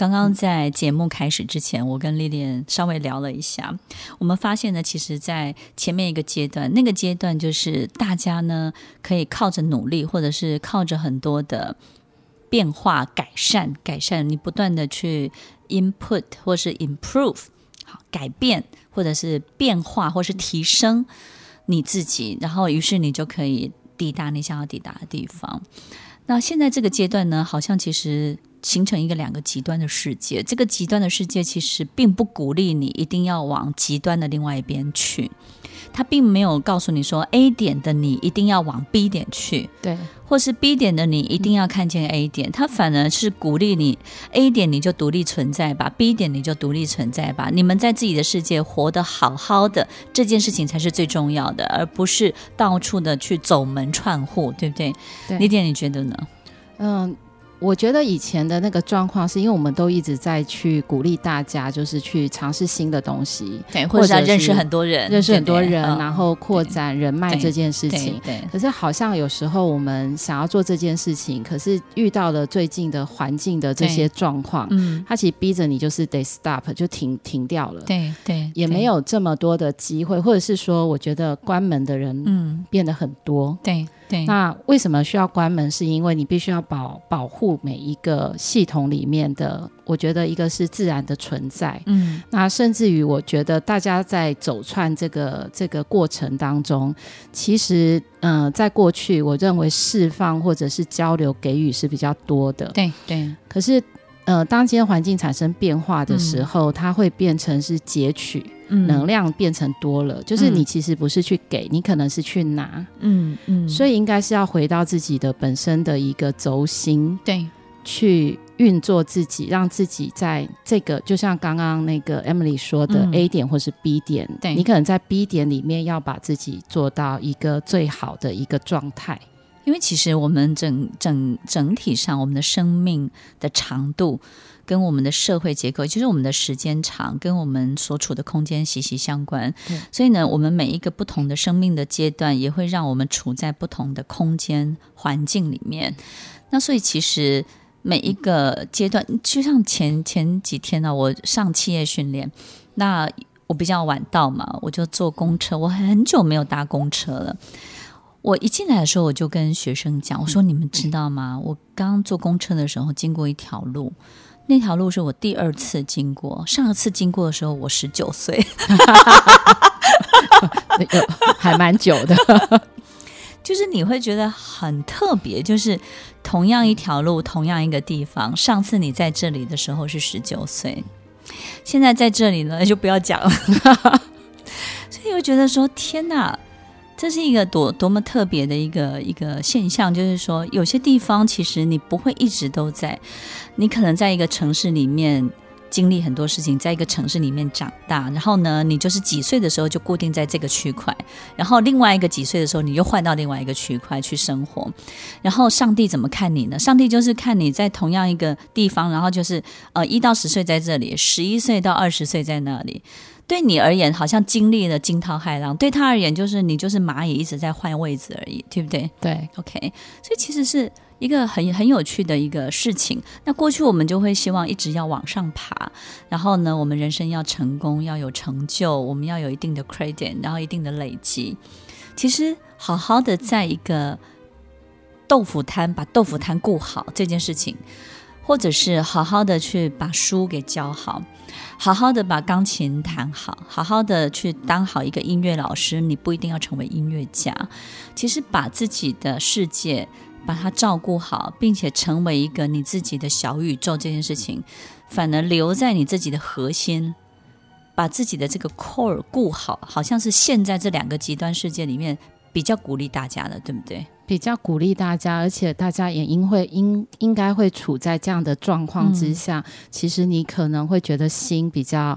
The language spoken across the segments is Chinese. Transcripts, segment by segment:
刚刚在节目开始之前，我跟丽丽稍微聊了一下，我们发现呢，其实，在前面一个阶段，那个阶段就是大家呢可以靠着努力，或者是靠着很多的变化、改善、改善，你不断的去 input 或是 improve，好，改变或者是变化或是提升你自己，然后于是你就可以抵达你想要抵达的地方。那现在这个阶段呢，好像其实。形成一个两个极端的世界，这个极端的世界其实并不鼓励你一定要往极端的另外一边去，它并没有告诉你说 A 点的你一定要往 B 点去，对，或是 B 点的你一定要看见 A 点，它反而是鼓励你 A 点你就独立存在吧，B 点你就独立存在吧，你们在自己的世界活得好好的，这件事情才是最重要的，而不是到处的去走门串户，对不对？对，李点你觉得呢？嗯。我觉得以前的那个状况，是因为我们都一直在去鼓励大家，就是去尝试新的东西，对，或者是认识很多人，认识很多人，然后扩展人脉这件事情。对，对对，可是好像有时候我们想要做这件事情，可是遇到了最近的环境的这些状况，嗯，它其实逼着你就是得 stop，就停停掉了。对对，也没有这么多的机会，或者是说，我觉得关门的人嗯变得很多。对。对，那为什么需要关门？是因为你必须要保保护每一个系统里面的，我觉得一个是自然的存在，嗯，那甚至于我觉得大家在走串这个这个过程当中，其实，嗯、呃，在过去我认为释放或者是交流给予是比较多的，对对，可是。呃，当今天环境产生变化的时候，嗯、它会变成是截取、嗯、能量变成多了，就是你其实不是去给，你可能是去拿，嗯嗯，所以应该是要回到自己的本身的一个轴心，对，去运作自己，让自己在这个就像刚刚那个 Emily 说的 A 点或是 B 点，嗯、对，你可能在 B 点里面要把自己做到一个最好的一个状态。因为其实我们整整整体上，我们的生命的长度跟我们的社会结构，就是我们的时间长，跟我们所处的空间息息相关。所以呢，我们每一个不同的生命的阶段，也会让我们处在不同的空间环境里面。那所以其实每一个阶段，就像前前几天呢、啊，我上企业训练，那我比较晚到嘛，我就坐公车，我很久没有搭公车了。我一进来的时候，我就跟学生讲：“我说你们知道吗？我刚坐公车的时候经过一条路，那条路是我第二次经过。上一次经过的时候，我十九岁，还蛮久的。就是你会觉得很特别，就是同样一条路，同样一个地方，上次你在这里的时候是十九岁，现在在这里呢，就不要讲了。所以我觉得说，天哪！”这是一个多多么特别的一个一个现象，就是说，有些地方其实你不会一直都在，你可能在一个城市里面经历很多事情，在一个城市里面长大，然后呢，你就是几岁的时候就固定在这个区块，然后另外一个几岁的时候你又换到另外一个区块去生活，然后上帝怎么看你呢？上帝就是看你在同样一个地方，然后就是呃一到十岁在这里，十一岁到二十岁在那里。对你而言，好像经历了惊涛骇浪；对他而言，就是你就是蚂蚁一直在换位置而已，对不对？对，OK。所以其实是一个很很有趣的一个事情。那过去我们就会希望一直要往上爬，然后呢，我们人生要成功，要有成就，我们要有一定的 credit，然后一定的累积。其实好好的在一个豆腐摊把豆腐摊顾好这件事情，或者是好好的去把书给教好。好好的把钢琴弹好，好好的去当好一个音乐老师。你不一定要成为音乐家，其实把自己的世界把它照顾好，并且成为一个你自己的小宇宙，这件事情反而留在你自己的核心，把自己的这个 core 顾好，好像是现在这两个极端世界里面比较鼓励大家的，对不对？比较鼓励大家，而且大家也应会应应该会处在这样的状况之下，嗯、其实你可能会觉得心比较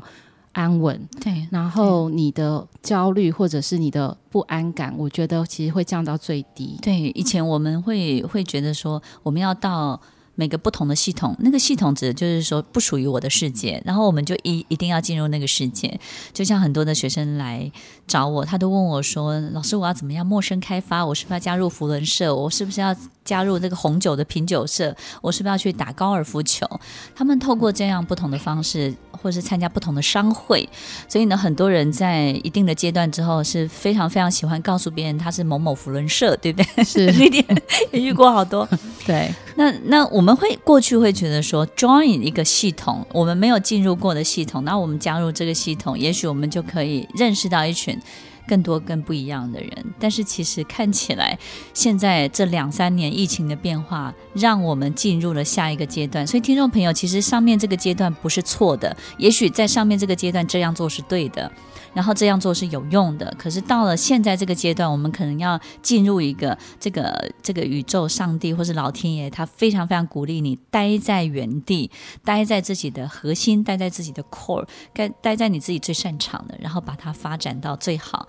安稳，对，然后你的焦虑或者是你的不安感，我觉得其实会降到最低。对，以前我们会会觉得说，我们要到。每个不同的系统，那个系统指的就是说不属于我的世界，然后我们就一一定要进入那个世界。就像很多的学生来找我，他都问我说：“老师，我要怎么样陌生开发？我是不是要加入福伦社？我是不是要加入这个红酒的品酒社？我是不是要去打高尔夫球？他们透过这样不同的方式，或是参加不同的商会，所以呢，很多人在一定的阶段之后是非常非常喜欢告诉别人他是某某福伦社，对不对？是，那点也遇过好多。对，那那我们会过去会觉得说，join 一个系统，我们没有进入过的系统，那我们加入这个系统，也许我们就可以认识到一群。更多更不一样的人，但是其实看起来，现在这两三年疫情的变化，让我们进入了下一个阶段。所以，听众朋友，其实上面这个阶段不是错的，也许在上面这个阶段这样做是对的。然后这样做是有用的，可是到了现在这个阶段，我们可能要进入一个这个这个宇宙、上帝或是老天爷，他非常非常鼓励你待在原地，待在自己的核心，待在自己的 core，该待在你自己最擅长的，然后把它发展到最好，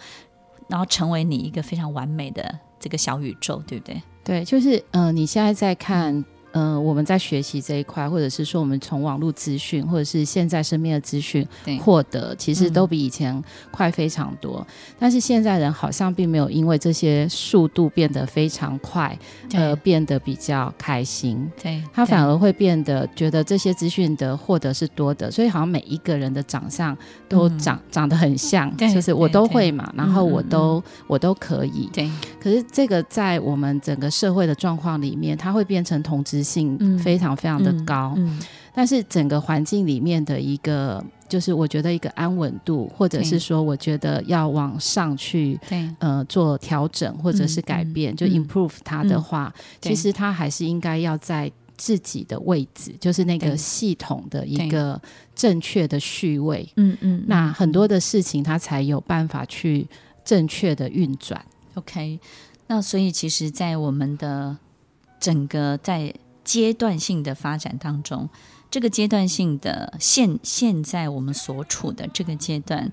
然后成为你一个非常完美的这个小宇宙，对不对？对，就是嗯、你现在在看。嗯、呃，我们在学习这一块，或者是说我们从网络资讯，或者是现在身边的资讯获得，其实都比以前快非常多。嗯、但是现在人好像并没有因为这些速度变得非常快，而变得比较开心。对，他反而会变得觉得这些资讯的获得是多的，所以好像每一个人的长相都长、嗯、长得很像，就是我都会嘛，然后我都、嗯、我都可以。对，可是这个在我们整个社会的状况里面，它会变成同质性非常非常的高，嗯嗯嗯、但是整个环境里面的一个，就是我觉得一个安稳度，或者是说，我觉得要往上去，呃，做调整或者是改变，嗯、就 improve 它的话，嗯、其实它还是应该要在自己的位置，就是那个系统的一个正确的序位，嗯嗯，那很多的事情它才有办法去正确的运转。OK，那所以其实，在我们的整个在阶段性的发展当中，这个阶段性的现现在我们所处的这个阶段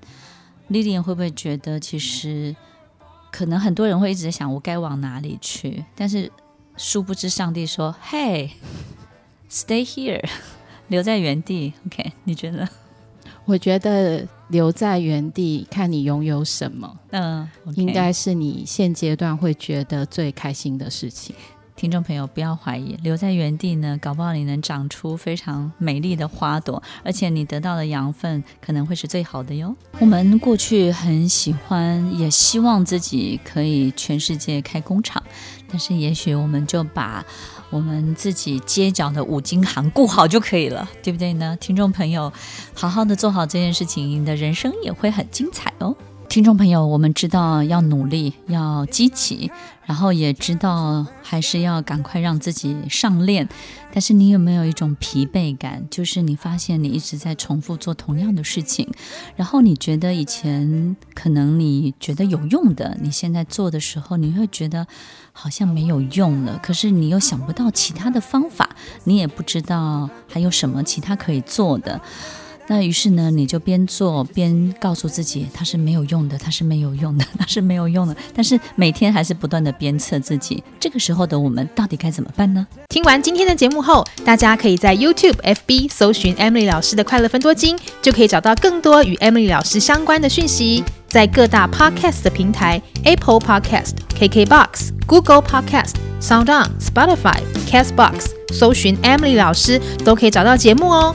，Lilian 会不会觉得其实可能很多人会一直在想我该往哪里去？但是殊不知上帝说：“Hey，stay here，留在原地。”OK，你觉得？我觉得留在原地，看你拥有什么，嗯，okay. 应该是你现阶段会觉得最开心的事情。听众朋友，不要怀疑，留在原地呢，搞不好你能长出非常美丽的花朵，而且你得到的养分可能会是最好的哟。我们过去很喜欢，也希望自己可以全世界开工厂，但是也许我们就把我们自己街角的五金行顾好就可以了，对不对呢？听众朋友，好好的做好这件事情，你的人生也会很精彩哦。听众朋友，我们知道要努力，要积极，然后也知道还是要赶快让自己上链。但是你有没有一种疲惫感？就是你发现你一直在重复做同样的事情，然后你觉得以前可能你觉得有用的，你现在做的时候，你会觉得好像没有用了。可是你又想不到其他的方法，你也不知道还有什么其他可以做的。那于是呢，你就边做边告诉自己，它是没有用的，它是没有用的，它是没有用的。但是每天还是不断的鞭策自己。这个时候的我们到底该怎么办呢？听完今天的节目后，大家可以在 YouTube、FB 搜寻 Emily 老师的快乐分多金，就可以找到更多与 Emily 老师相关的讯息。在各大 Podcast 的平台，Apple Podcast、KKBox、Google Podcast、SoundOn、Spotify、Castbox，搜寻 Emily 老师都可以找到节目哦。